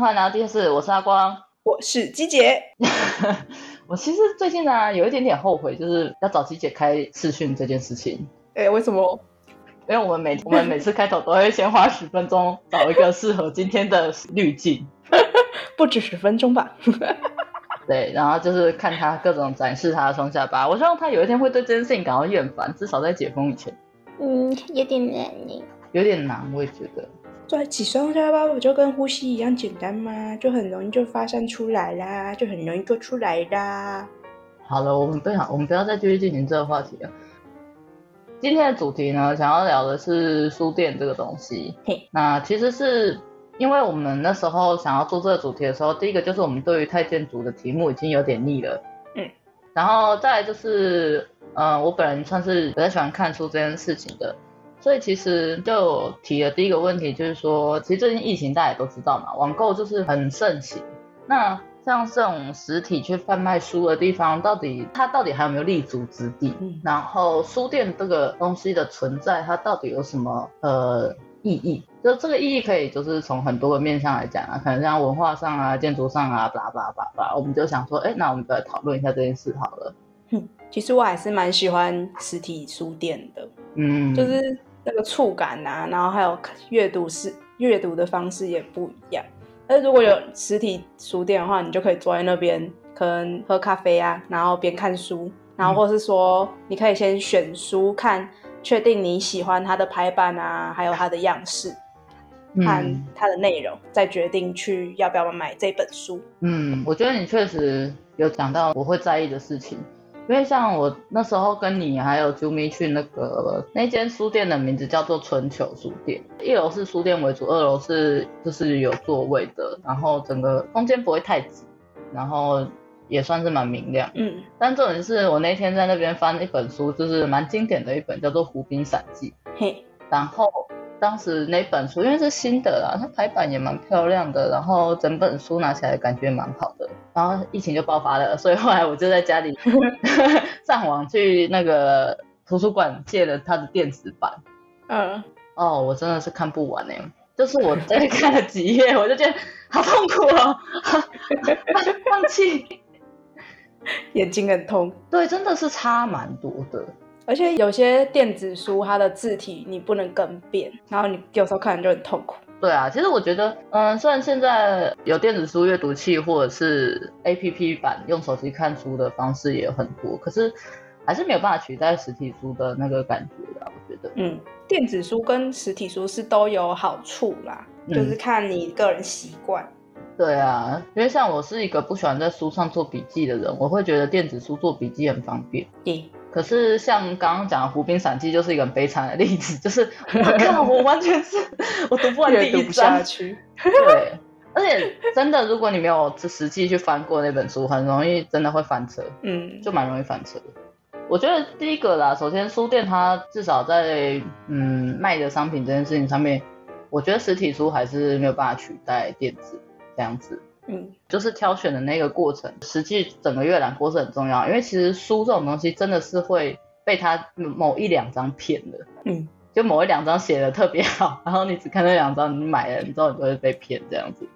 安欢迎来到电视，我是阿光，我是鸡姐。我其实最近呢、啊，有一点点后悔，就是要找鸡姐开视讯这件事情。哎、欸，为什么？因为我们每我们每次开头都会先花十分钟找一个适合今天的滤镜，不止十分钟吧？对，然后就是看他各种展示他的双下巴。我希望他有一天会对这件事情感到厌烦，至少在解封以前。嗯，有点难呢。有点难，我也觉得。对，起双下巴不就跟呼吸一样简单吗？就很容易就发散出来啦，就很容易做出来啦。好了，我们不想，我们不要再继续进行这个话题了。今天的主题呢，想要聊的是书店这个东西。嘿，那其实是因为我们那时候想要做这个主题的时候，第一个就是我们对于太监族的题目已经有点腻了。嗯，然后再来就是，呃，我本人算是比较喜欢看书这件事情的。所以其实就提了第一个问题，就是说，其实最近疫情大家也都知道嘛，网购就是很盛行。那像这种实体去贩卖书的地方，到底它到底还有没有立足之地？嗯，然后书店这个东西的存在，它到底有什么呃意义？就这个意义可以就是从很多个面向来讲啊，可能像文化上啊、建筑上啊，巴拉巴拉巴拉，我们就想说，哎，那我们就来讨论一下这件事好了。嗯，其实我还是蛮喜欢实体书店的，嗯，就是。那个触感啊，然后还有阅读是阅读的方式也不一样。但是如果有实体书店的话，你就可以坐在那边，可能喝咖啡啊，然后边看书，然后或是说你可以先选书看，确定你喜欢它的排版啊，还有它的样式，看它的内容，再决定去要不要买这本书。嗯，我觉得你确实有讲到我会在意的事情。因为像我那时候跟你还有啾咪去那个那间书店的名字叫做春秋书店，一楼是书店为主，二楼是就是有座位的，然后整个空间不会太挤，然后也算是蛮明亮。嗯，但重点是我那天在那边翻一本书，就是蛮经典的一本，叫做《湖滨散记》。嘿，然后。当时那本书因为是新的啦，它排版也蛮漂亮的，然后整本书拿起来感觉蛮好的。然后疫情就爆发了，所以后来我就在家里 上网去那个图书馆借了它的电子版。嗯，哦，我真的是看不完哎，就是我在看了几页，我就觉得好痛苦哦，放弃，眼睛很痛。对，真的是差蛮多的。而且有些电子书，它的字体你不能更变，然后你有时候看就很痛苦。对啊，其实我觉得，嗯，虽然现在有电子书阅读器或者是 APP 版用手机看书的方式也有很多，可是还是没有办法取代实体书的那个感觉的。我觉得，嗯，电子书跟实体书是都有好处啦，嗯、就是看你个人习惯。对啊，因为像我是一个不喜欢在书上做笔记的人，我会觉得电子书做笔记很方便。Yeah. 可是像刚刚讲的《湖滨散记》就是一个很悲惨的例子，就是我看我完全是 我读不完第一章。对，而且真的，如果你没有实际去翻过那本书，很容易真的会翻车。嗯，就蛮容易翻车的。我觉得第一个啦，首先书店它至少在嗯卖的商品这件事情上面，我觉得实体书还是没有办法取代电子这样子。嗯，就是挑选的那个过程，实际整个阅览过程很重要，因为其实书这种东西真的是会被它某一两张骗的，嗯，就某一两张写的特别好，然后你只看那两张，你买了，你之后你就会被骗这样子。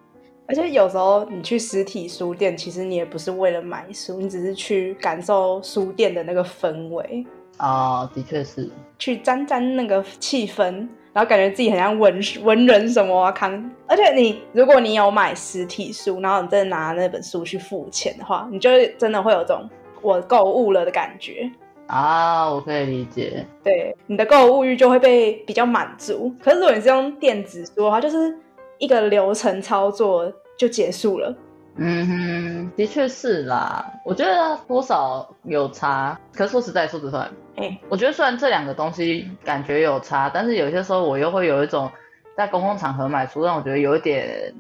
而且有时候你去实体书店，其实你也不是为了买书，你只是去感受书店的那个氛围。啊、哦，的确是。去沾沾那个气氛。然后感觉自己很像文文人什么啊，康，而且你如果你有买实体书，然后你真的拿那本书去付钱的话，你就真的会有种我购物了的感觉啊，我可以理解。对，你的购物欲就会被比较满足。可是如果你是用电子书的话，就是一个流程操作就结束了。嗯哼，的确是啦，我觉得多少有差。可是说实在，说实话，哎、欸，我觉得虽然这两个东西感觉有差，但是有些时候我又会有一种在公共场合买书，让我觉得有一点，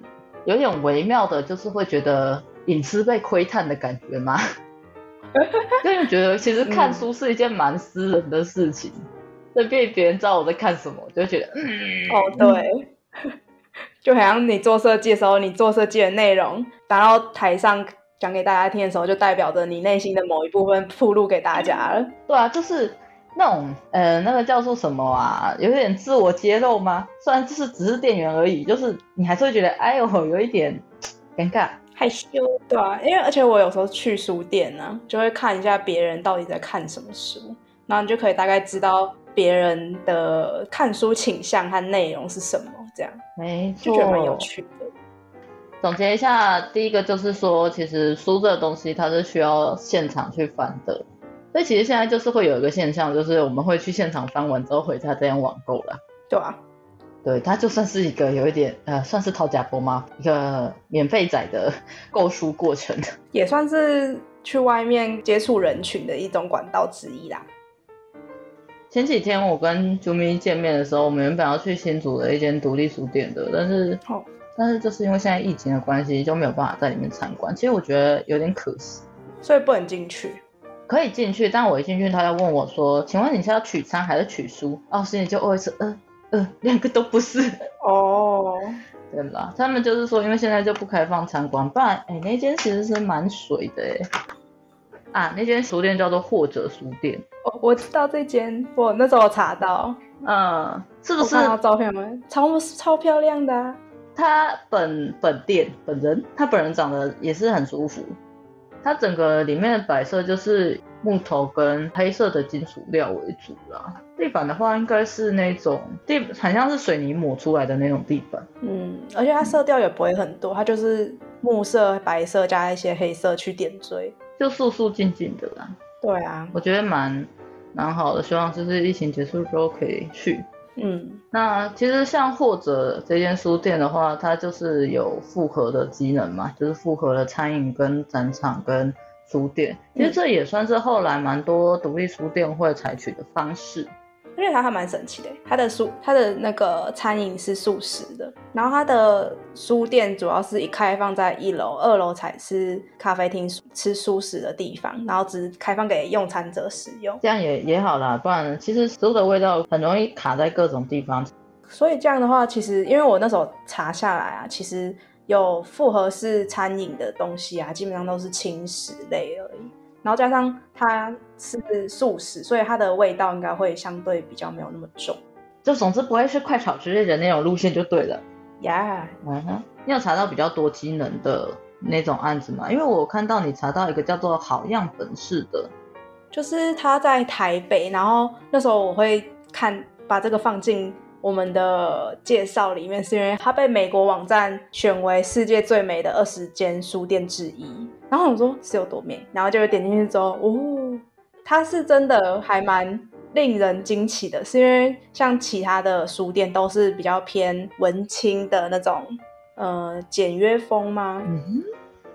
有一点微妙的，就是会觉得隐私被窥探的感觉吗？就会觉得其实看书是一件蛮私人的事情，所以被别人知道我在看什么，就会觉得，嗯，哦，对。就好像你做设计的时候，你做设计的内容拿到台上讲给大家听的时候，就代表着你内心的某一部分暴露给大家了。对啊，就是那种呃，那个叫做什么啊？有点自我揭露吗？虽然就是只是店员而已，就是你还是会觉得，哎呦，有一点尴尬、害羞，对啊，因为而且我有时候去书店呢、啊，就会看一下别人到底在看什么书，然后你就可以大概知道别人的看书倾向和内容是什么，这样，没错，就觉得蛮有趣的。总结一下，第一个就是说，其实书这个东西它是需要现场去翻的。所以其实现在就是会有一个现象，就是我们会去现场翻完之后回家这样网购了。对啊，对，它就算是一个有一点呃，算是讨价包吗？一个免费仔的 购书过程，也算是去外面接触人群的一种管道之一啦。前几天我跟啾咪见面的时候，我们原本要去新竹的一间独立书店的，但是、哦、但是就是因为现在疫情的关系，就没有办法在里面参观。其实我觉得有点可惜，所以不能进去。可以进去，但我一进去，他要问我说：“请问你是要取餐还是取书？”哦，心里就会是呃呃，两个都不是哦，对吧？他们就是说，因为现在就不开放参观，不然哎，那间其实是蛮水的哎。啊，那间书店叫做或者书店。哦，我知道这间，我那时候查到，嗯，是不是？看到照片吗？超超漂亮的啊。他本本店本人，他本人长得也是很舒服。它整个里面的摆设就是木头跟黑色的金属料为主啦。地板的话，应该是那种地，很像是水泥抹出来的那种地板。嗯，而且它色调也不会很多，它就是木色、白色加一些黑色去点缀，就素素静静的啦。对啊，我觉得蛮蛮好的，希望就是疫情结束之后可以去。嗯，那其实像或者这间书店的话，它就是有复合的机能嘛，就是复合了餐饮跟展场跟书店，其实这也算是后来蛮多独立书店会采取的方式。因为它还蛮神奇的，它的书，它的那个餐饮是素食的，然后它的书店主要是一开放在一楼，二楼才是咖啡厅吃素食的地方，然后只开放给用餐者使用。这样也也好啦，不然其实食物的味道很容易卡在各种地方。所以这样的话，其实因为我那时候查下来啊，其实有复合式餐饮的东西啊，基本上都是轻食类而已。然后加上它是素食，所以它的味道应该会相对比较没有那么重，就总之不会是快炒之类的那种路线就对了。呀，嗯哼，你有查到比较多机能的那种案子吗？因为我看到你查到一个叫做好样本式的，就是他在台北，然后那时候我会看把这个放进。我们的介绍里面是因为它被美国网站选为世界最美的二十间书店之一，然后我说是有多美，然后就点进去之后，哦，它是真的还蛮令人惊奇的，是因为像其他的书店都是比较偏文青的那种，呃，简约风吗？嗯，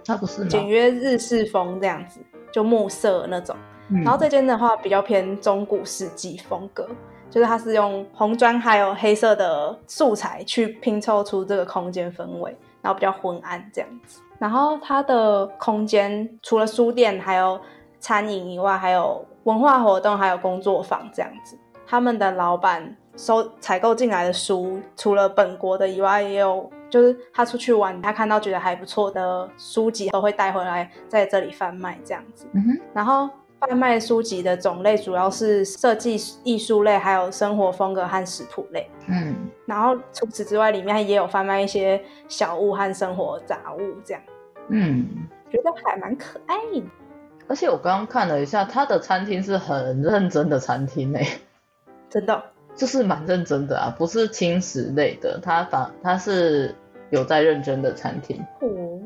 它不是简约日式风这样子，就木色那种，嗯，然后这间的话比较偏中古世纪风格。就是它是用红砖还有黑色的素材去拼凑出这个空间氛围，然后比较昏暗这样子。然后它的空间除了书店还有餐饮以外，还有文化活动，还有工作坊这样子。他们的老板收采购进来的书，除了本国的以外，也有就是他出去玩，他看到觉得还不错的书籍，都会带回来在这里贩卖这样子。嗯哼，然后。贩卖书籍的种类主要是设计艺术类，还有生活风格和食谱类。嗯，然后除此之外，里面也有贩卖一些小物和生活杂物，这样。嗯，觉得还蛮可爱。而且我刚刚看了一下，他的餐厅是很认真的餐厅诶，真的，就是蛮认真的啊，不是轻食类的，他反他是有在认真的餐厅。哦。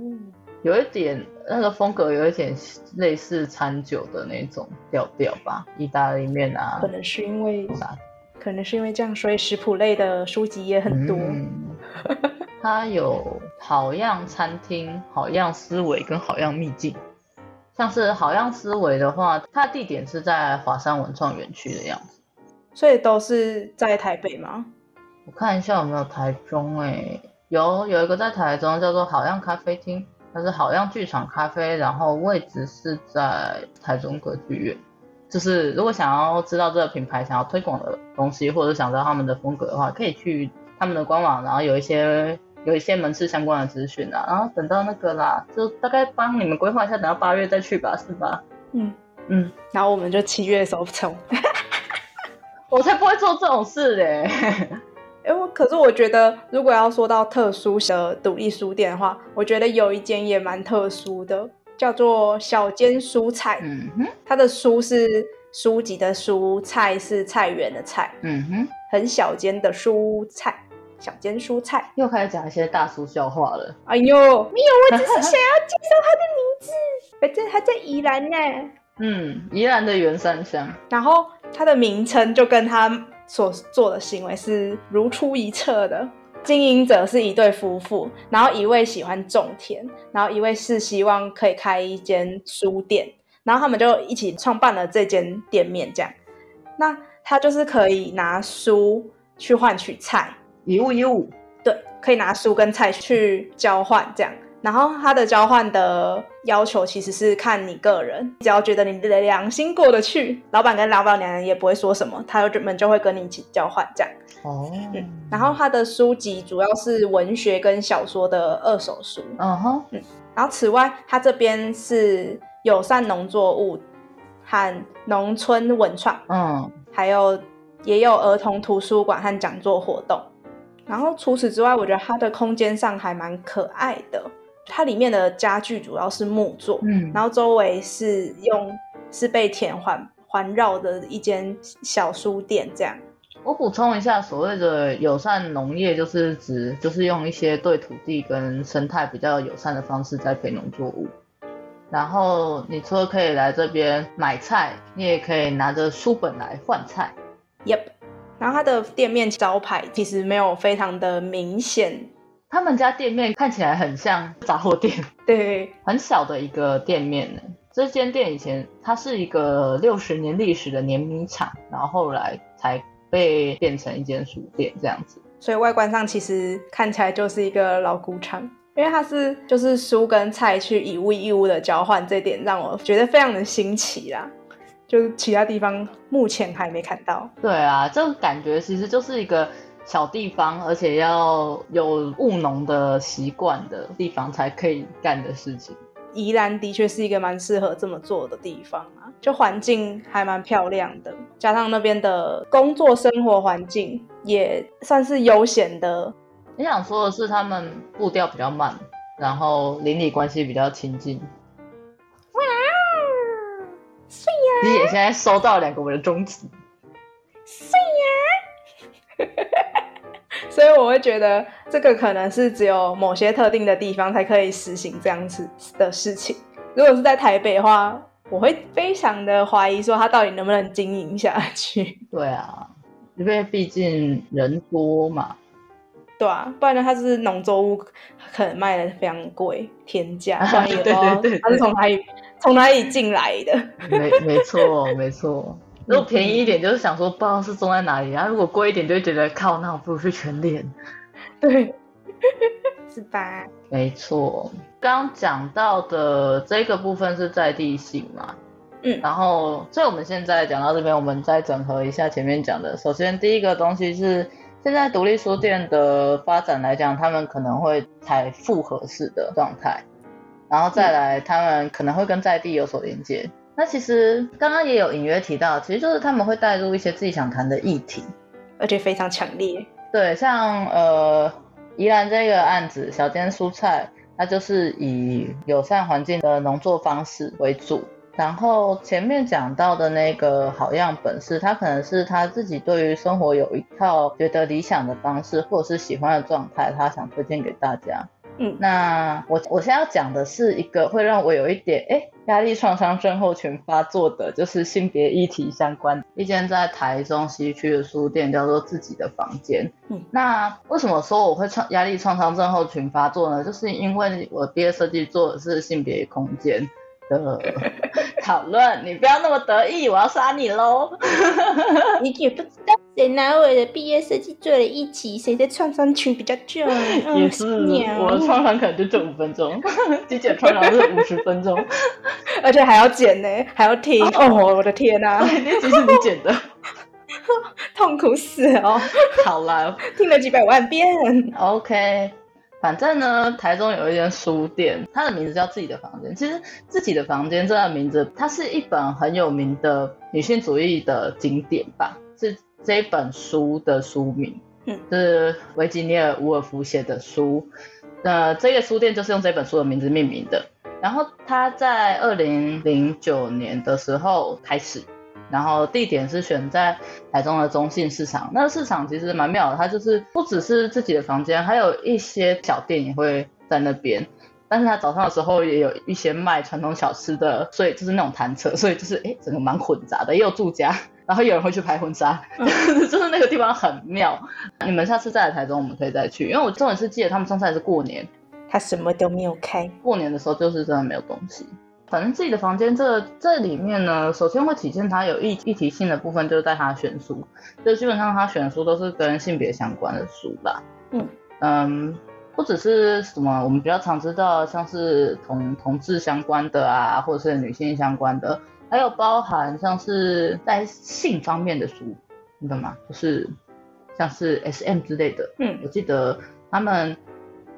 有一点那个风格，有一点类似餐酒的那种调调吧，意大利面啊。可能是因为，可能是因为这样，所以食谱类的书籍也很多。嗯、它有好样餐厅、好样思维跟好样秘境。像是好样思维的话，它的地点是在华山文创园区的样子。所以都是在台北吗？我看一下有没有台中诶、欸，有有一个在台中叫做好样咖啡厅。它是好像剧场咖啡，然后位置是在台中歌剧院。就是如果想要知道这个品牌想要推广的东西，或者想知道他们的风格的话，可以去他们的官网，然后有一些有一些门市相关的资讯啊。然后等到那个啦，就大概帮你们规划一下，等到八月再去吧，是吧？嗯嗯，然后我们就七月的时候冲。我才不会做这种事嘞。哎，我可是我觉得，如果要说到特殊的独立书店的话，我觉得有一间也蛮特殊的，叫做小间蔬菜。嗯哼，它的书是书籍的书，菜是菜园的菜。嗯哼，很小间的蔬菜。小间蔬菜又开始讲一些大叔笑话了。哎呦，没有，我只是想要介绍他的名字。反正他在宜兰呢。嗯，宜兰的圆山乡。然后它的名称就跟他所做的行为是如出一辙的。经营者是一对夫妇，然后一位喜欢种田，然后一位是希望可以开一间书店，然后他们就一起创办了这间店面。这样，那他就是可以拿书去换取菜。一物一物，对，可以拿书跟菜去交换这样。然后他的交换的要求其实是看你个人，只要觉得你的良心过得去，老板跟老板娘也不会说什么，他们就会跟你一起交换这样。哦，嗯。然后他的书籍主要是文学跟小说的二手书。嗯哼，嗯。然后此外，他这边是友善农作物和农村文创，嗯，还有也有儿童图书馆和讲座活动。然后除此之外，我觉得它的空间上还蛮可爱的。它里面的家具主要是木作，嗯，然后周围是用是被田环环绕的一间小书店这样。我补充一下，所谓的友善农业，就是指就是用一些对土地跟生态比较友善的方式栽培农作物。然后你除了可以来这边买菜，你也可以拿着书本来换菜。Yep。然后它的店面招牌其实没有非常的明显，他们家店面看起来很像杂货店，对，很小的一个店面呢。这间店以前它是一个六十年历史的碾米厂，然后后来才被变成一间书店这样子。所以外观上其实看起来就是一个老古厂，因为它是就是书跟菜去以物易物的交换，这点让我觉得非常的新奇啦。就是其他地方目前还没看到。对啊，这个感觉其实就是一个小地方，而且要有务农的习惯的地方才可以干的事情。宜兰的确是一个蛮适合这么做的地方啊，就环境还蛮漂亮的，加上那边的工作生活环境也算是悠闲的。你想说的是他们步调比较慢，然后邻里关系比较亲近。你也现在收到两个我的中指，所以我会觉得这个可能是只有某些特定的地方才可以实行这样子的事情。如果是在台北的话，我会非常的怀疑说它到底能不能经营下去。对啊，因为毕竟人多嘛。对啊，不然呢，它是农作物可能卖的非常贵，天价，不然也 不知道他是从哪里。从哪里进来的？没没错没错。如果便宜一点，就是想说不知道是种在哪里；然后如果贵一点，就会觉得靠，那我不如去全脸。对，是吧？没错。刚讲到的这个部分是在地性嘛？嗯。然后，所以我们现在讲到这边，我们再整合一下前面讲的。首先，第一个东西是现在独立书店的发展来讲，他们可能会采复合式的状态。然后再来，他们可能会跟在地有所连接。那其实刚刚也有隐约提到，其实就是他们会带入一些自己想谈的议题，而且非常强烈。对，像呃宜兰这个案子，小间蔬菜，它就是以友善环境的农作方式为主。然后前面讲到的那个好样本是，他可能是他自己对于生活有一套觉得理想的方式，或者是喜欢的状态，他想推荐给大家。嗯，那我我现在要讲的是一个会让我有一点哎压力创伤症候群发作的，就是性别议题相关一间在台中西区的书店，叫做自己的房间。嗯，那为什么说我会创压力创伤症候群发作呢？就是因为我毕业设计做的是性别空间的 讨论，你不要那么得意，我要杀你喽！你也不知道。谁拿我的毕业设计做了一期？谁的创伤群比较重？也是，我的创伤可能就这五分钟，机剪创伤是五十分钟，而且还要剪呢，还要听。哦，我的天哪！那集是你剪的，痛苦死哦！好了，听了几百万遍。OK，反正呢，台中有一间书店，它的名字叫自己的房间。其实自己的房间这个名字，它是一本很有名的女性主义的经典吧？是。这本书的书名，嗯，是维吉尼尔·伍尔夫写的书。呃，这个书店就是用这本书的名字命名的。然后它在二零零九年的时候开始，然后地点是选在台中的中信市场。那个市场其实蛮妙的，它就是不只是自己的房间，还有一些小店也会在那边。但是他早上的时候也有一些卖传统小吃的，所以就是那种摊车，所以就是哎，整个蛮混杂的，也有住家，然后有人会去拍婚纱，嗯、就是那个地方很妙。你们下次再来台中，我们可以再去，因为我重点是记得他们上次还是过年，他什么都没有开。过年的时候就是真的没有东西。反正自己的房间这这里面呢，首先会体现他有议议题性的部分，就是在他选书，就基本上他选书都是跟性别相关的书吧。嗯嗯。不只是什么我们比较常知道，像是同同志相关的啊，或者是女性相关的，还有包含像是在性方面的书，你懂吗？就是像是 SM 之类的。嗯，我记得他们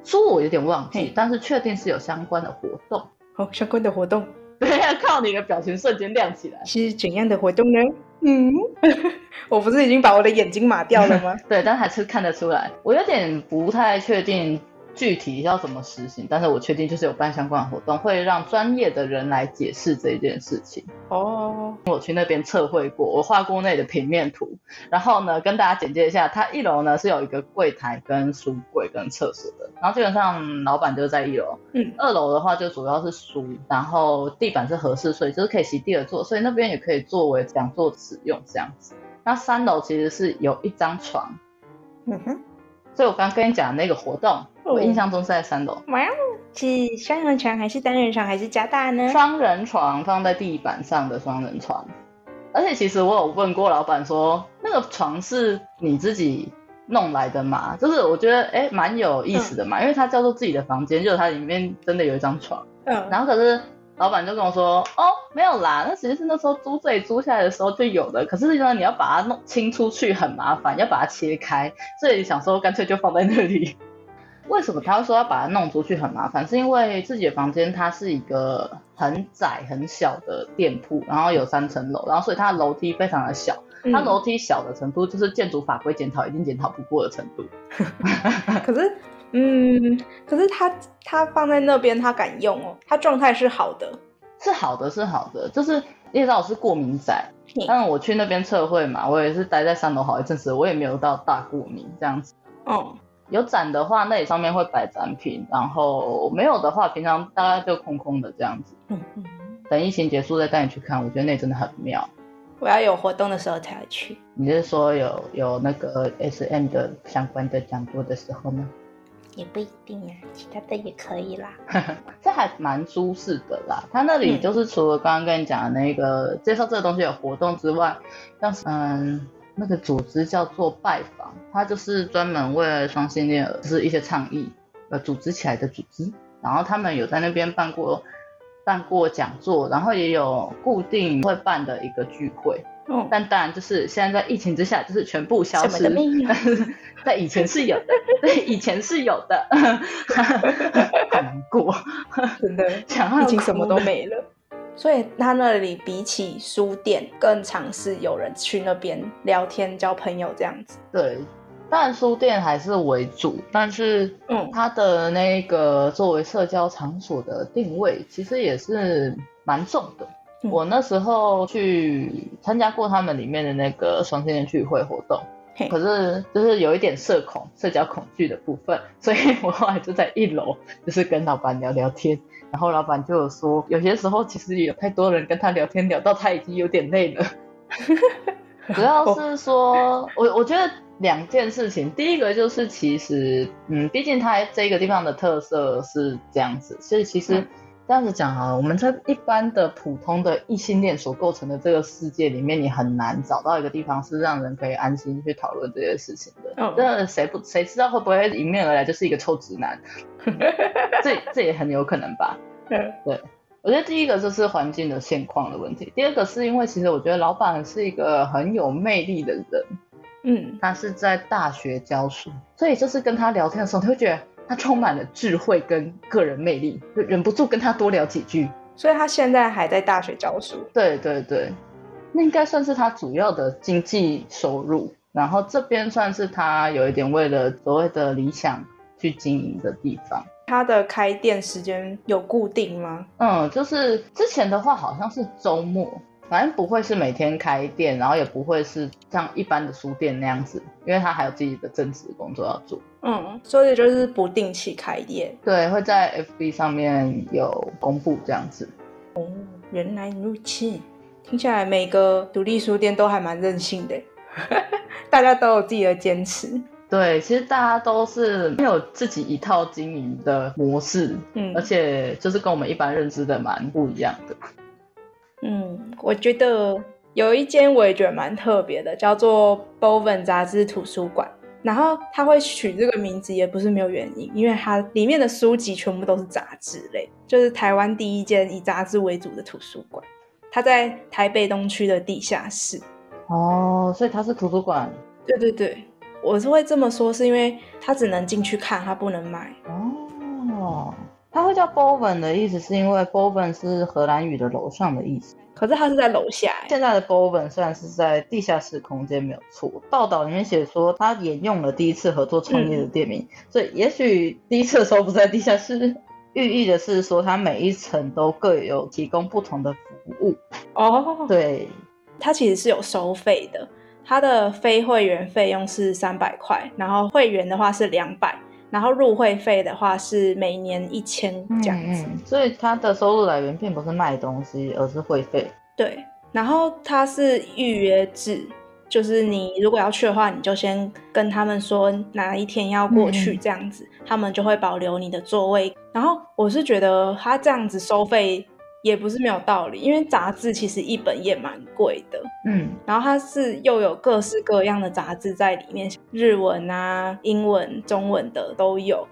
书我有点忘记，但是确定是有相关的活动。好，相关的活动。对，要 靠你的表情瞬间亮起来。是怎样的活动呢？嗯，我不是已经把我的眼睛码掉了吗？对，但还是看得出来。我有点不太确定。具体要怎么实行？但是我确定就是有办相关的活动，会让专业的人来解释这件事情。哦，我去那边测绘过，我画过那里的平面图。然后呢，跟大家简介一下，它一楼呢是有一个柜台、跟书柜、跟厕所的。然后基本上老板就在一楼。嗯。二楼的话就主要是书，然后地板是合适，所以就是可以席地而坐，所以那边也可以作为讲座使用这样子。那三楼其实是有一张床。嗯哼。所以我刚刚跟你讲的那个活动。我印象中是在三楼。哇哦，是双人床还是单人床还是加大呢？双人床放在地板上的双人床。而且其实我有问过老板说，那个床是你自己弄来的吗？就是我觉得哎，蛮有意思的嘛，嗯、因为它叫做自己的房间，就是它里面真的有一张床。嗯。然后可是老板就跟我说，哦，没有啦，那其实是那时候租这里租下来的时候就有的。可是呢，你要把它弄清出去很麻烦，要把它切开，所以想说干脆就放在那里。为什么他会说要把它弄出去很麻烦？是因为自己的房间它是一个很窄很小的店铺，然后有三层楼，然后所以它的楼梯非常的小。它楼梯小的程度就是建筑法规检讨已经检讨不过的程度。可是，嗯，可是他他放在那边，他敢用哦？他状态是好的，是好的，是好的。就是你知道我是过敏仔，但是我去那边测绘嘛，我也是待在三楼好一阵子，我也没有到大过敏这样子。嗯。有展的话，那里上面会摆展品，然后没有的话，平常大概就空空的这样子。嗯嗯。等疫情结束再带你去看，我觉得那里真的很妙。我要有活动的时候才会去。你是说有有那个 SM 的相关的讲座的时候呢？也不一定呀，其他的也可以啦。这还蛮舒适的啦。他那里就是除了刚刚跟你讲的那个介绍这个东西有活动之外，像是嗯。那个组织叫做拜访，它就是专门为了双性恋，就是一些倡议呃组织起来的组织。然后他们有在那边办过办过讲座，然后也有固定会办的一个聚会。嗯，但当然就是现在在疫情之下，就是全部消失。在以前是有的，对，以前是有的，很难过，真的，已经什么都没了。所以他那里比起书店更尝试有人去那边聊天、交朋友这样子。对，当然书店还是为主，但是嗯，它的那个作为社交场所的定位其实也是蛮重的。嗯、我那时候去参加过他们里面的那个双性恋聚会活动，嘿可是就是有一点社恐、社交恐惧的部分，所以 我后来就在一楼，就是跟老板聊聊天。然后老板就有说，有些时候其实有太多人跟他聊天，聊到他已经有点累了。主要是说，我我觉得两件事情，第一个就是其实，嗯，毕竟他这个地方的特色是这样子，所以其实这样子讲啊，我们在一般的普通的异性恋所构成的这个世界里面，你很难找到一个地方是让人可以安心去讨论这些事情的。嗯，那谁不谁知道会不会迎面而来就是一个臭直男？这这也很有可能吧。对，对，我觉得第一个就是环境的现况的问题，第二个是因为其实我觉得老板是一个很有魅力的人，嗯，他是在大学教书，所以就是跟他聊天的时候，你会觉得他充满了智慧跟个人魅力，就忍不住跟他多聊几句。所以他现在还在大学教书。对对对，那应该算是他主要的经济收入。然后这边算是他有一点为了所谓的理想去经营的地方。他的开店时间有固定吗？嗯，就是之前的话好像是周末，反正不会是每天开店，然后也不会是像一般的书店那样子，因为他还有自己的正职工作要做。嗯，所以就是不定期开店。对，会在 FB 上面有公布这样子。哦，原来如此，听起来每个独立书店都还蛮任性的，大家都有自己的坚持。对，其实大家都是没有自己一套经营的模式，嗯，而且就是跟我们一般认知的蛮不一样的。嗯，我觉得有一间我也觉得蛮特别的，叫做 Bowen 杂志图书馆。然后他会取这个名字也不是没有原因，因为它里面的书籍全部都是杂志类，就是台湾第一间以杂志为主的图书馆。它在台北东区的地下室。哦，所以它是图书馆。对对对。我是会这么说，是因为它只能进去看，它不能买。哦，他会叫 Boven 的意思，是因为 Boven 是荷兰语的楼上的意思。可是他是在楼下。现在的 Boven 虽然是在地下室空间，没有错。报道里面写说，他沿用了第一次合作创业的店名，嗯、所以也许第一次的时候不在地下室，寓意的是说，他每一层都各有提供不同的服务。哦，对，它其实是有收费的。它的非会员费用是三百块，然后会员的话是两百，然后入会费的话是每年一千这样子。嗯嗯。所以它的收入来源并不是卖东西，而是会费。对，然后它是预约制，就是你如果要去的话，你就先跟他们说哪一天要过去，这样子，嗯，他们就会保留你的座位。然后我是觉得他这样子收费。也不是没有道理，因为杂志其实一本也蛮贵的，嗯，然后它是又有各式各样的杂志在里面，日文啊、英文、中文的都有，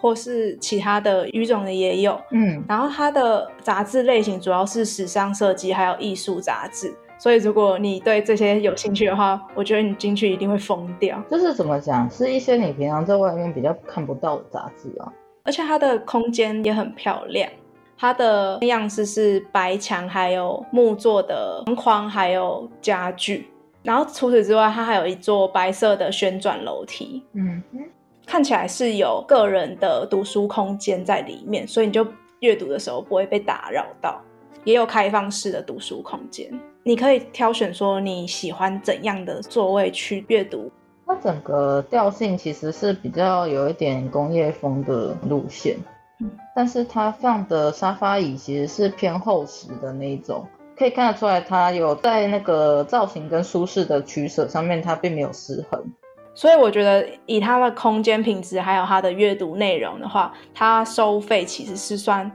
或是其他的语种的也有，嗯，然后它的杂志类型主要是时尚设计还有艺术杂志，所以如果你对这些有兴趣的话，我觉得你进去一定会疯掉。就是怎么讲，是一些你平常在外面比较看不到的杂志啊，而且它的空间也很漂亮。它的样式是白墙，还有木做的框框，还有家具。然后除此之外，它还有一座白色的旋转楼梯。嗯，看起来是有个人的读书空间在里面，所以你就阅读的时候不会被打扰到。也有开放式的读书空间，你可以挑选说你喜欢怎样的座位去阅读。它整个调性其实是比较有一点工业风的路线。但是他放的沙发椅其实是偏厚实的那一种，可以看得出来它有在那个造型跟舒适的取舍上面，它并没有失衡。所以我觉得以它的空间品质还有它的阅读内容的话，它收费其实是算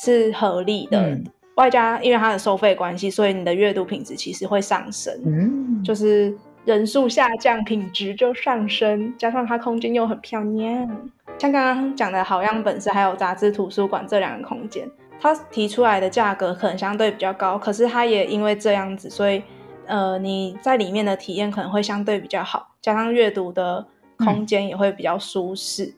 是合理的。嗯、外加因为它的收费关系，所以你的阅读品质其实会上升。嗯，就是人数下降，品质就上升，加上它空间又很漂亮。像刚刚讲的好样本是还有杂志图书馆这两个空间，它提出来的价格可能相对比较高，可是它也因为这样子，所以呃你在里面的体验可能会相对比较好，加上阅读的空间也会比较舒适。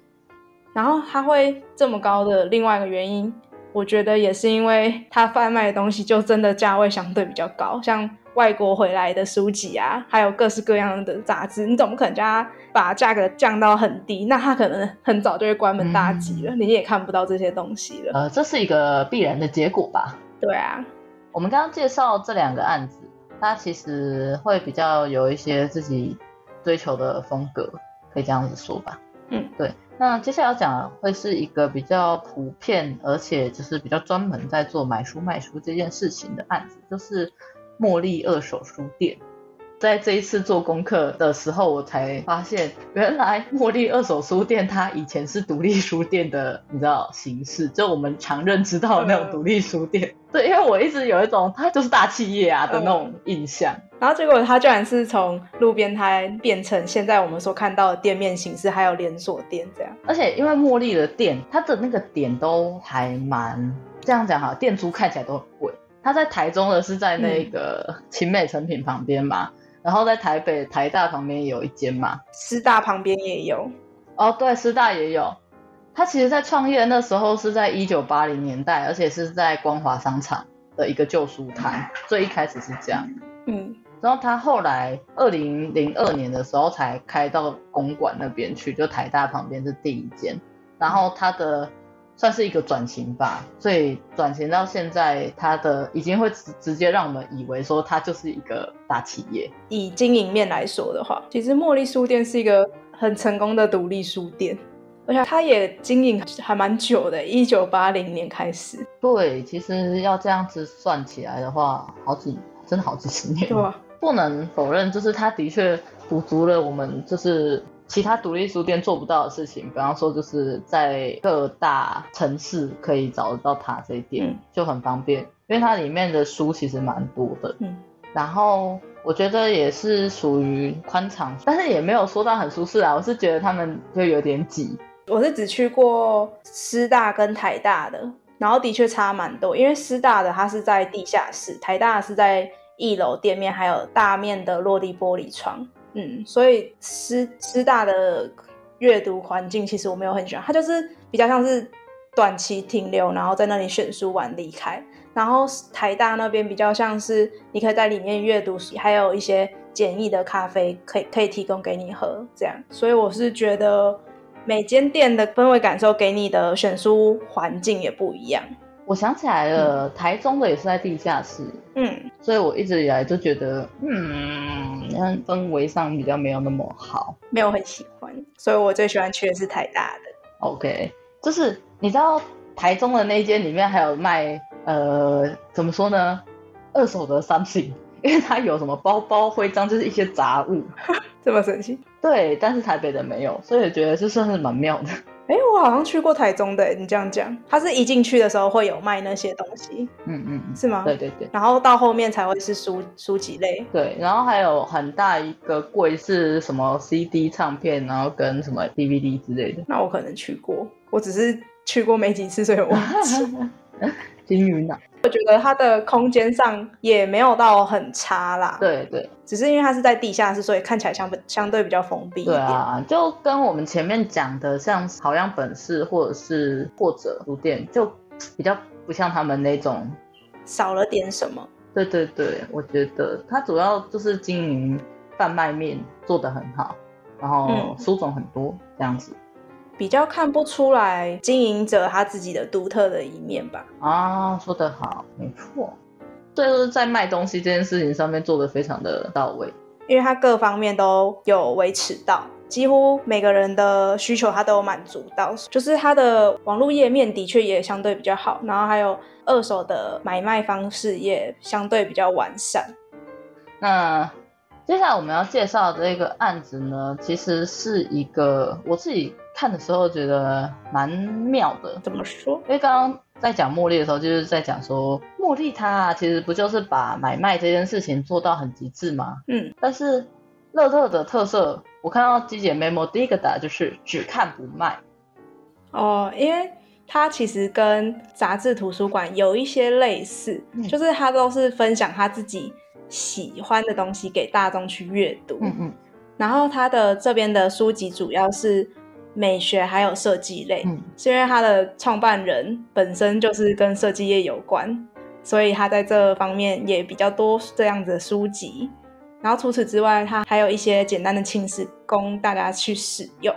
然后它会这么高的另外一个原因，我觉得也是因为它贩卖的东西就真的价位相对比较高，像。外国回来的书籍啊，还有各式各样的杂志，你总不可能叫他把价格降到很低，那他可能很早就会关门大吉了，嗯、你也看不到这些东西了。呃，这是一个必然的结果吧？对啊，我们刚刚介绍这两个案子，它其实会比较有一些自己追求的风格，可以这样子说吧？嗯，对。那接下来要讲的会是一个比较普遍，而且就是比较专门在做买书卖书这件事情的案子，就是。茉莉二手书店，在这一次做功课的时候，我才发现，原来茉莉二手书店它以前是独立书店的，你知道形式，就我们常认知到的那种独立书店。嗯、对，因为我一直有一种它就是大企业啊的那种印象，嗯、然后结果它居然是从路边摊变成现在我们所看到的店面形式，还有连锁店这样。而且因为茉莉的店，它的那个点都还蛮这样讲哈，店租看起来都很贵。它在台中的是在那个勤美成品旁边嘛，嗯、然后在台北台大旁边也有一间嘛，师大旁边也有。哦，对，师大也有。他其实，在创业那时候是在一九八零年代，而且是在光华商场的一个旧书摊，最一开始是这样。嗯，然后他后来二零零二年的时候才开到公馆那边去，就台大旁边是第一间。然后他的算是一个转型吧，所以转型到现在，它的已经会直直接让我们以为说它就是一个大企业。以经营面来说的话，其实茉莉书店是一个很成功的独立书店，而且它也经营还蛮久的，一九八零年开始。对，其实要这样子算起来的话，好几真的好几十年。对啊。不能否认，就是它的确补足了我们就是其他独立书店做不到的事情。比方说，就是在各大城市可以找得到他这一点，嗯、就很方便，因为它里面的书其实蛮多的。嗯，然后我觉得也是属于宽敞，但是也没有说到很舒适啊。我是觉得他们就有点挤。我是只去过师大跟台大的，然后的确差蛮多，因为师大的它是在地下室，台大的是在。一楼店面还有大面的落地玻璃窗，嗯，所以师师大的阅读环境其实我没有很喜欢，它就是比较像是短期停留，然后在那里选书完离开。然后台大那边比较像是你可以在里面阅读，还有一些简易的咖啡可以可以提供给你喝，这样。所以我是觉得每间店的氛围感受给你的选书环境也不一样。我想起来了，嗯、台中的也是在地下室，嗯，所以我一直以来就觉得，嗯，氛围上比较没有那么好，没有很喜欢，所以我最喜欢去的是台大的。OK，就是你知道台中的那一间里面还有卖，呃，怎么说呢，二手的商品，因为它有什么包包、徽章，就是一些杂物，这么神奇？对，但是台北的没有，所以我觉得这算是蛮妙的。哎，我好像去过台中的，你这样讲，他是一进去的时候会有卖那些东西，嗯嗯，是吗？对对对，然后到后面才会是书书籍类，对，然后还有很大一个柜是什么 CD 唱片，然后跟什么 DVD 之类的。那我可能去过，我只是去过没几次，所以我忘记。金鱼脑，我觉得它的空间上也没有到很差啦。对对，只是因为它是在地下室，所以看起来相相对比较封闭一点。对啊，就跟我们前面讲的，像好像本市或者是或者书店，就比较不像他们那种少了点什么。对对对，我觉得它主要就是经营贩卖面做得很好，然后书种很多、嗯、这样子。比较看不出来经营者他自己的独特的一面吧。啊，说得好，没错。对，就是在卖东西这件事情上面做得非常的到位，因为他各方面都有维持到，几乎每个人的需求他都有满足到。就是他的网络页面的确也相对比较好，然后还有二手的买卖方式也相对比较完善。那接下来我们要介绍的这个案子呢，其实是一个我自己。看的时候觉得蛮妙的，怎么说？因为刚刚在讲茉莉的时候，就是在讲说茉莉她其实不就是把买卖这件事情做到很极致吗？嗯。但是乐乐的特色，我看到机姐 memo 第一个打就是只看不卖。哦，因为它其实跟杂志图书馆有一些类似，嗯、就是它都是分享他自己喜欢的东西给大众去阅读。嗯嗯。然后它的这边的书籍主要是。美学还有设计类，嗯，是因为他的创办人本身就是跟设计业有关，所以他在这方面也比较多这样子的书籍。然后除此之外，他还有一些简单的轻食供大家去使用。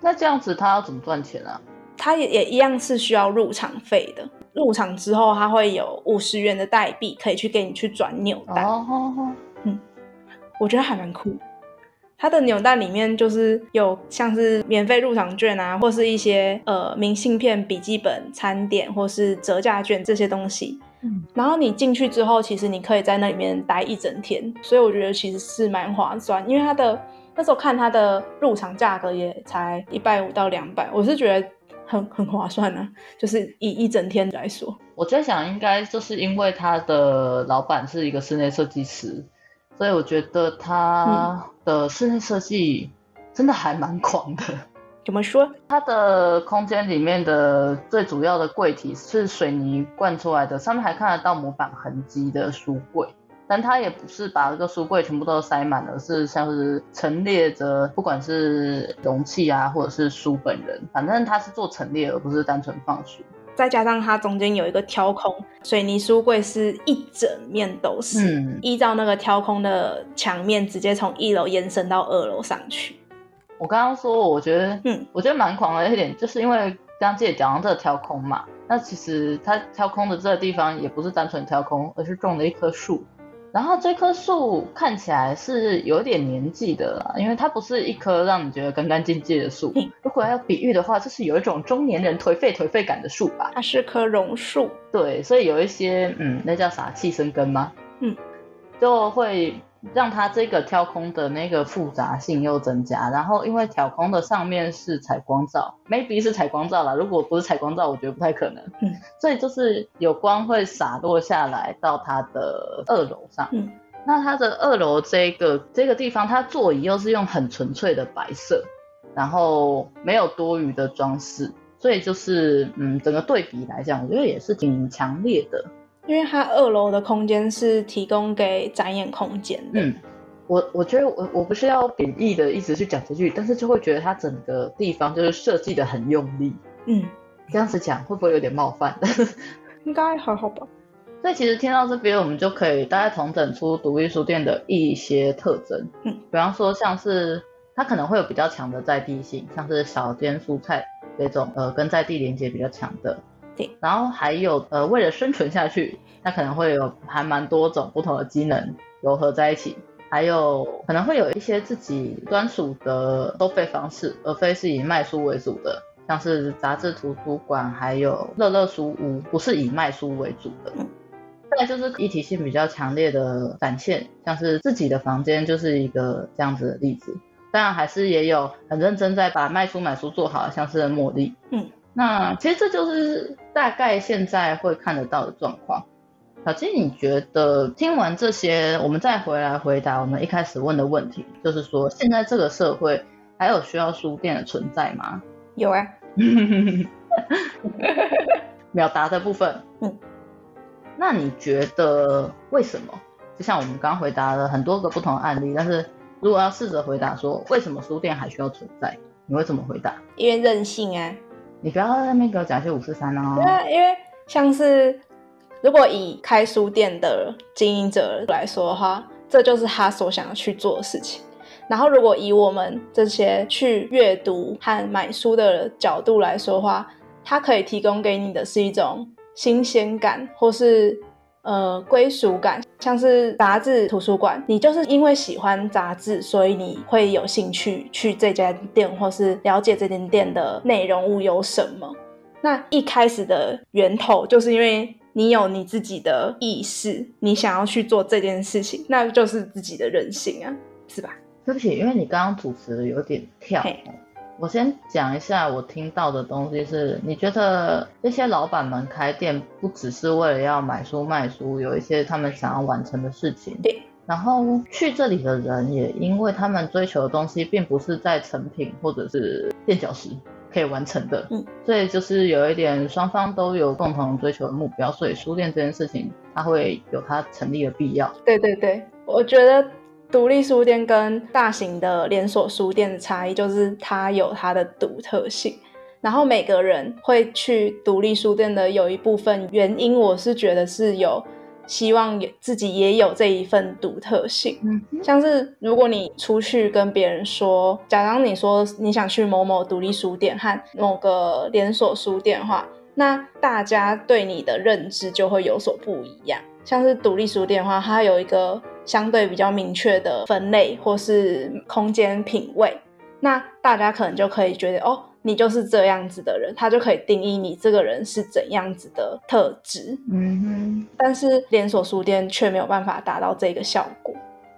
那这样子他要怎么赚钱啊？他也也一样是需要入场费的。入场之后，他会有五十元的代币可以去给你去转扭蛋。哦，哦，哦，嗯，我觉得还蛮酷。它的扭蛋里面就是有像是免费入场券啊，或是一些呃明信片、笔记本、餐点，或是折价券这些东西。嗯，然后你进去之后，其实你可以在那里面待一整天，所以我觉得其实是蛮划算。因为它的那时候看它的入场价格也才一百五到两百，我是觉得很很划算啊。就是以一整天来说，我在想应该就是因为他的老板是一个室内设计师。所以我觉得它的室内设计真的还蛮狂的。怎么说？它的空间里面的最主要的柜体是水泥灌出来的，上面还看得到模板痕迹的书柜。但它也不是把这个书柜全部都塞满了，是像是陈列着，不管是容器啊，或者是书本人，反正它是做陈列，而不是单纯放书。再加上它中间有一个挑空，水泥书柜是一整面都是，嗯，依照那个挑空的墙面，直接从一楼延伸到二楼上去。我刚刚说，我觉得，嗯，我觉得蛮狂的一点，就是因为刚刚姐讲到这个挑空嘛，那其实它挑空的这个地方也不是单纯挑空，而是种了一棵树。然后这棵树看起来是有点年纪的啦，因为它不是一棵让你觉得干干净净的树。嗯，如果要比喻的话，就是有一种中年人颓废颓废感的树吧？它是棵榕树。对，所以有一些，嗯，那叫啥？气生根吗？嗯，就会。让它这个挑空的那个复杂性又增加，然后因为挑空的上面是采光罩，maybe 是采光罩啦，如果不是采光罩，我觉得不太可能。嗯，所以就是有光会洒落下来到它的二楼上。嗯，那它的二楼这个这个地方，它座椅又是用很纯粹的白色，然后没有多余的装饰，所以就是嗯，整个对比来讲，我觉得也是挺强烈的。因为它二楼的空间是提供给展演空间的。嗯，我我觉得我我不是要贬义的意思去讲这句，但是就会觉得它整个地方就是设计的很用力。嗯，这样子讲会不会有点冒犯？应该还好吧。所以其实听到这边，我们就可以大概统整出独立书店的一些特征。嗯，比方说像是它可能会有比较强的在地性，像是小间蔬菜这种呃跟在地连接比较强的。然后还有呃，为了生存下去，它可能会有还蛮多种不同的机能糅合在一起，还有可能会有一些自己专属的收费方式，而非是以卖书为主的，像是杂志图书馆，还有乐乐书屋，不是以卖书为主的。再来就是一体性比较强烈的展现，像是自己的房间就是一个这样子的例子。当然还是也有很认真在把卖书买书做好，像是茉莉，嗯。那其实这就是大概现在会看得到的状况。小金，你觉得听完这些，我们再回来回答我们一开始问的问题，就是说现在这个社会还有需要书店的存在吗？有啊。秒答的部分。嗯。那你觉得为什么？就像我们刚回答了很多个不同的案例，但是如果要试着回答说为什么书店还需要存在，你会怎么回答？因为任性啊。你不要在那边给我讲一些五十三哦。对啊，因为像是如果以开书店的经营者来说的话，这就是他所想要去做的事情。然后如果以我们这些去阅读和买书的角度来说的话，他可以提供给你的是一种新鲜感，或是。呃，归属感，像是杂志图书馆，你就是因为喜欢杂志，所以你会有兴趣去这家店，或是了解这间店的内容物有什么。那一开始的源头，就是因为你有你自己的意识，你想要去做这件事情，那就是自己的人性啊，是吧？对不起，因为你刚刚主持的有点跳。我先讲一下我听到的东西是，你觉得这些老板们开店不只是为了要买书卖书，有一些他们想要完成的事情。对。然后去这里的人也因为他们追求的东西并不是在成品或者是垫脚石可以完成的，嗯，所以就是有一点双方都有共同追求的目标，所以书店这件事情它会有它成立的必要。对对对，我觉得。独立书店跟大型的连锁书店的差异，就是它有它的独特性。然后每个人会去独立书店的有一部分原因，我是觉得是有希望自己也有这一份独特性。嗯，像是如果你出去跟别人说，假如你说你想去某某独立书店和某个连锁书店的话，那大家对你的认知就会有所不一样。像是独立书店的话，它有一个相对比较明确的分类或是空间品味，那大家可能就可以觉得，哦，你就是这样子的人，他就可以定义你这个人是怎样子的特质。嗯哼。但是连锁书店却没有办法达到这个效果。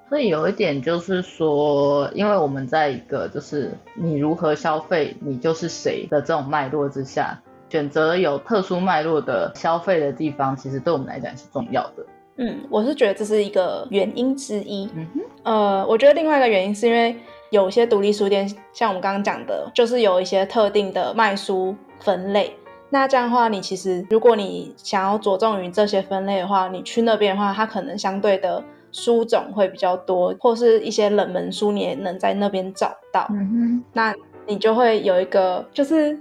所以有一点就是说，因为我们在一个就是你如何消费，你就是谁的这种脉络之下。选择有特殊脉络的消费的地方，其实对我们来讲是重要的。嗯，我是觉得这是一个原因之一。嗯哼，呃，我觉得另外一个原因是因为有些独立书店，像我们刚刚讲的，就是有一些特定的卖书分类。那这样的话，你其实如果你想要着重于这些分类的话，你去那边的话，它可能相对的书种会比较多，或是一些冷门书，你也能在那边找到。嗯哼，那你就会有一个就是。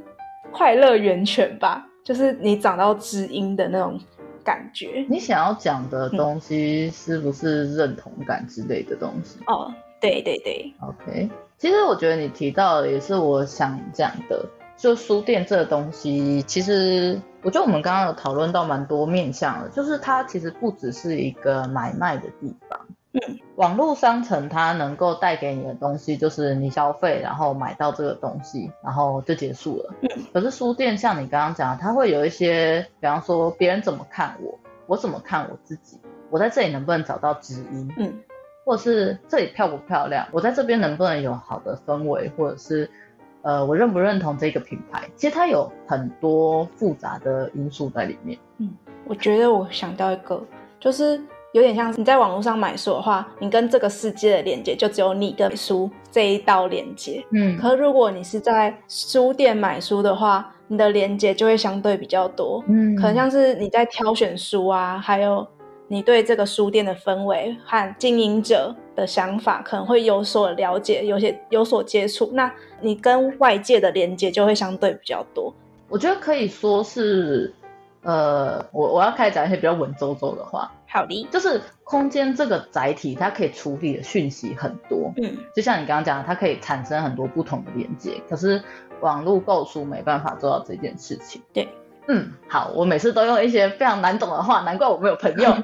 快乐源泉吧，就是你找到知音的那种感觉。你想要讲的东西是不是认同感之类的东西？嗯、哦，对对对。OK，其实我觉得你提到的也是我想讲的。就书店这个东西，其实我觉得我们刚刚有讨论到蛮多面向的，就是它其实不只是一个买卖的地方。嗯，网络商城它能够带给你的东西，就是你消费然后买到这个东西，然后就结束了。嗯，可是书店像你刚刚讲的，它会有一些，比方说别人怎么看我，我怎么看我自己，我在这里能不能找到知音？嗯，或者是这里漂不漂亮？我在这边能不能有好的氛围，或者是。呃，我认不认同这个品牌？其实它有很多复杂的因素在里面。嗯，我觉得我想到一个，就是有点像是你在网络上买书的话，你跟这个世界的连接就只有你跟书这一道连接。嗯，可是如果你是在书店买书的话，你的连接就会相对比较多。嗯，可能像是你在挑选书啊，还有。你对这个书店的氛围和经营者的想法可能会有所了解，有些有所接触，那你跟外界的连接就会相对比较多。我觉得可以说是，呃，我我要开始讲一些比较文绉绉的话。好的，就是空间这个载体，它可以处理的讯息很多。嗯，就像你刚刚讲的，它可以产生很多不同的连接，可是网络构书没办法做到这件事情。对。嗯，好，我每次都用一些非常难懂的话，难怪我没有朋友。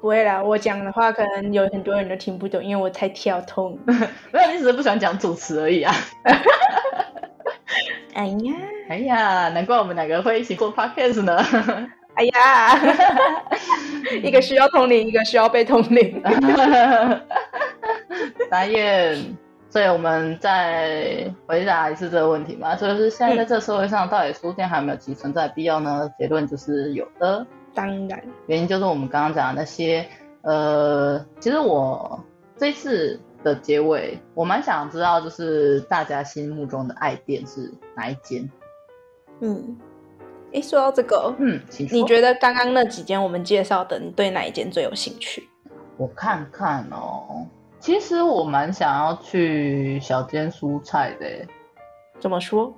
不会啦，我讲的话可能有很多人都听不懂，因为我太跳痛。没有，你只是不喜欢讲主持而已啊。哎呀，哎呀，难怪我们两个会一起做 podcast 呢。哎呀，一个需要通灵，一个需要被通灵。大雁。所以我们再回答一次这个问题嘛，就是现在在这个社会上，到底书店还有没有其存在的必要呢？结论就是有的，当然。原因就是我们刚刚讲的那些，呃，其实我这次的结尾，我蛮想知道，就是大家心目中的爱店是哪一间？嗯，诶，说到这个，嗯，你觉得刚刚那几间我们介绍的，你对哪一间最有兴趣？我看看哦。其实我蛮想要去小间蔬菜的，怎么说？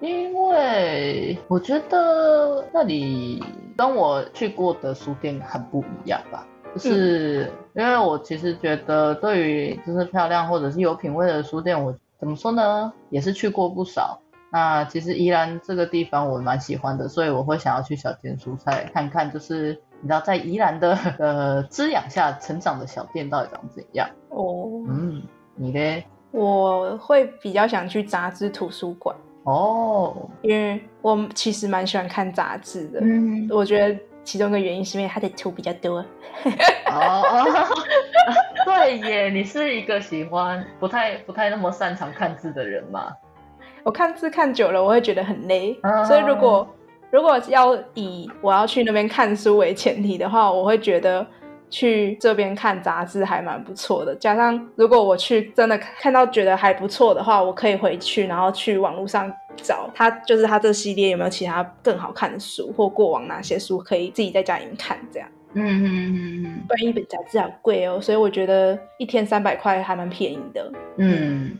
因为我觉得那里跟我去过的书店很不一样吧。就是、嗯、因为我其实觉得，对于就是漂亮或者是有品味的书店，我怎么说呢？也是去过不少。那其实宜兰这个地方我蛮喜欢的，所以我会想要去小间蔬菜看看，就是。你知道在宜兰的呃滋养下成长的小店到底长怎样？哦，嗯，你呢？我会比较想去杂志图书馆哦，因为我其实蛮喜欢看杂志的。嗯，我觉得其中一个原因是因为它的图比较多。哦，对耶，你是一个喜欢不太不太那么擅长看字的人嘛？我看字看久了，我会觉得很累，哦、所以如果。如果要以我要去那边看书为前提的话，我会觉得去这边看杂志还蛮不错的。加上如果我去真的看到觉得还不错的话，我可以回去，然后去网络上找它，就是它这系列有没有其他更好看的书，或过往哪些书可以自己在家里面看这样。嗯嗯嗯嗯，不然一本杂志好贵哦，所以我觉得一天三百块还蛮便宜的。嗯。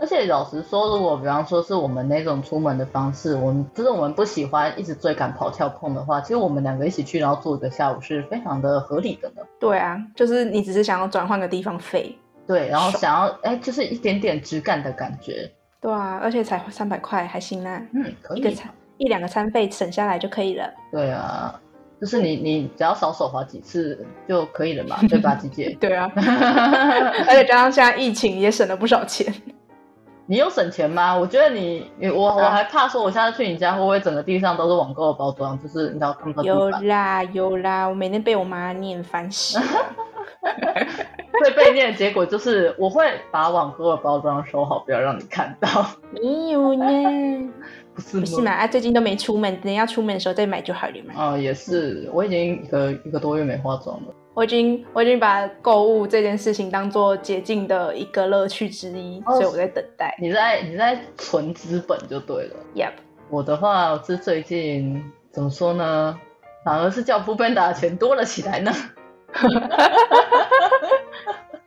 而且老实说，如果比方说是我们那种出门的方式，我们就是我们不喜欢一直追赶跑跳碰的话，其实我们两个一起去，然后做一个下午是非常的合理的呢。对啊，就是你只是想要转换个地方飞，对，然后想要哎，就是一点点质感的感觉。对啊，而且才三百块，还行啊。嗯，可以。一个餐一两个餐费省下来就可以了。对啊，就是你你只要少手滑几次就可以了嘛，对吧，姐姐？对啊，而且加上现在疫情也省了不少钱。你有省钱吗？我觉得你，我我还怕说，我下次去你家会不会整个地上都是网购的包装？就是你知道看不到。有啦有啦，我每天被我妈念烦死了。会被念的结果就是，我会把网购的包装收好，不要让你看到。没有呢，不是不是嘛？啊，最近都没出门，等要出门的时候再买就好了嘛。啊，也是，我已经一个一个多月没化妆了。我已经我已经把购物这件事情当做解禁的一个乐趣之一，哦、所以我在等待。你在你在存资本就对了。Yep。我的话我是最近怎么说呢？反而是叫 foodpanda 的钱多了起来呢。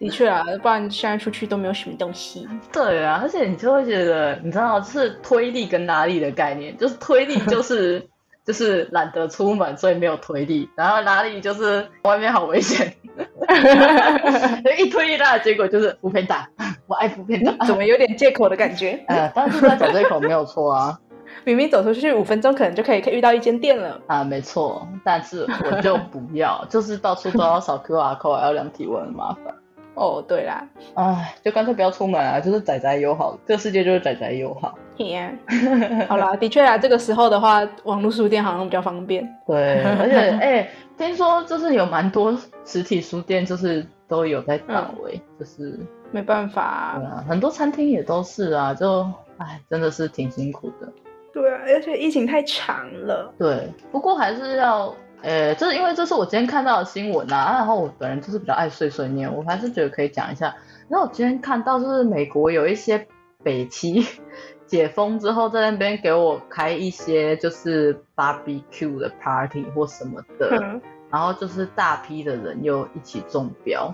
的确啊，不然现在出去都没有什么东西。对啊，而且你就会觉得，你知道，就是推力跟拉力的概念，就是推力就 是就是懒得出门，所以没有推力，然后拉力就是外面好危险，一推一拉的结果就是不偏打，我爱不偏打，怎么有点借口的感觉？呃，但是在找借口没有错啊。明明走出去五分钟，可能就可以遇到一间店了啊！没错，但是我就不要，就是到处都要扫 QR code，还要量体温，很麻烦。哦，对啦，哎，就干脆不要出门啊！就是仔仔友好，这个世界就是仔仔友好。天，好啦，的确啊，这个时候的话，网络书店好像比较方便。对，而且 哎、欸，听说就是有蛮多实体书店，就是都有在倒哎、嗯，就是没办法、啊，对啊，很多餐厅也都是啊，就哎，真的是挺辛苦的。对啊，而且疫情太长了。对，不过还是要，呃，就是因为这是我今天看到的新闻啊，然后我本人就是比较爱碎碎念，我还是觉得可以讲一下。然后我今天看到就是美国有一些北七 解封之后，在那边给我开一些就是 barbecue 的 party 或什么的，嗯，然后就是大批的人又一起中标，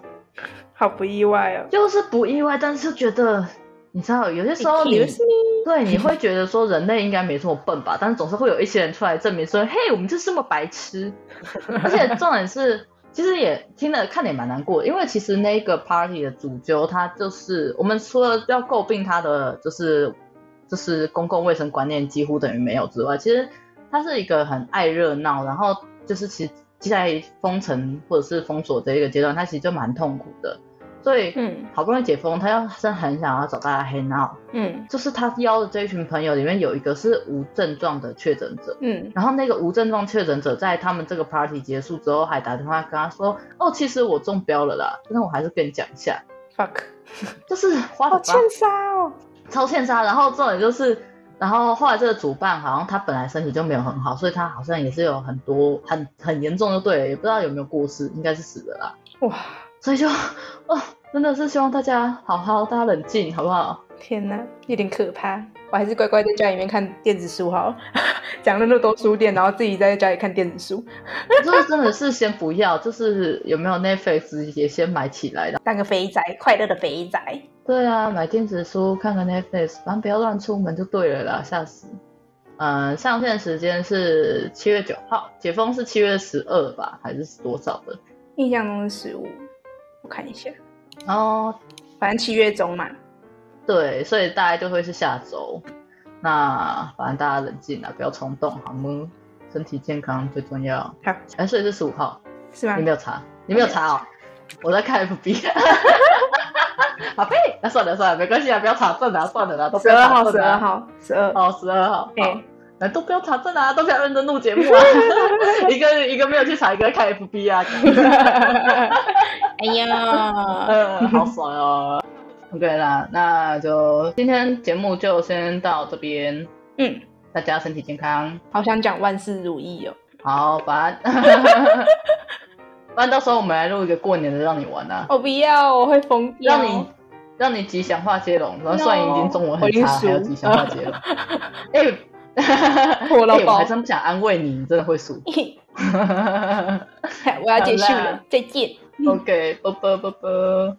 好不意外哦。就是不意外，但是觉得。你知道，有些时候你 对你会觉得说人类应该没这么笨吧，但是总是会有一些人出来证明说，嘿，我们就是这么白痴。而且重点是，其实也听了看了也蛮难过的，因为其实那个 party 的主揪他就是我们除了要诟病他的就是就是公共卫生观念几乎等于没有之外，其实他是一个很爱热闹，然后就是其实在封城或者是封锁的一个阶段，他其实就蛮痛苦的。所以，嗯，好不容易解封，他要是很想要找大家 hang out，嗯，就是他邀的这一群朋友里面有一个是无症状的确诊者，嗯，然后那个无症状确诊者在他们这个 party 结束之后还打电话跟他说，哦，其实我中标了啦，那我还是跟你讲一下，fuck，就是花好欠杀哦，超欠杀，然后重点就是，然后后来这个主办好像他本来身体就没有很好，所以他好像也是有很多很很严重就对了，也不知道有没有过世，应该是死的啦，哇，所以就，哦。真的是希望大家好好，大家冷静，好不好？天哪，有点可怕。我还是乖乖在家里面看电子书好。讲了那么多书店，然后自己在家里看电子书。就是真的是先不要，就是有没有 Netflix 也先买起来的，当个肥宅，快乐的肥宅。对啊，买电子书，看看 Netflix，反正不要乱出门就对了啦，吓死。嗯，上线时间是七月九号，解封是七月十二吧，还是多少的？印象中是十五，我看一下。哦，反正七月中嘛，对，所以大概就会是下周。那反正大家冷静啊，不要冲动，好吗？身体健康最重要。好，哎，所以是十五号，是吗？你没有查？你没有查哦？我在看 FB。宝贝，那算了算了，没关系啊，不要查证啊，算了啦，都不要查证啊。十二号，十二号，十二，哦，十二号。哎，那都不要查证啊，都不要认真录节目啊。一个一个没有去查，一个在看 FB 啊。哎呀，嗯，好爽哦！OK 啦，那就今天节目就先到这边。嗯，大家身体健康。好想讲万事如意哦。好，不然，不然到时候我们来录一个过年的让你玩啊。我不要，我会疯掉。让你让你吉祥话接龙，然后算已经中文很差，还要吉祥话接龙。哎、欸，我老宝、欸、我还真不想安慰你，你真的会输。我要结束了，再见。OK，啵啵啵啵。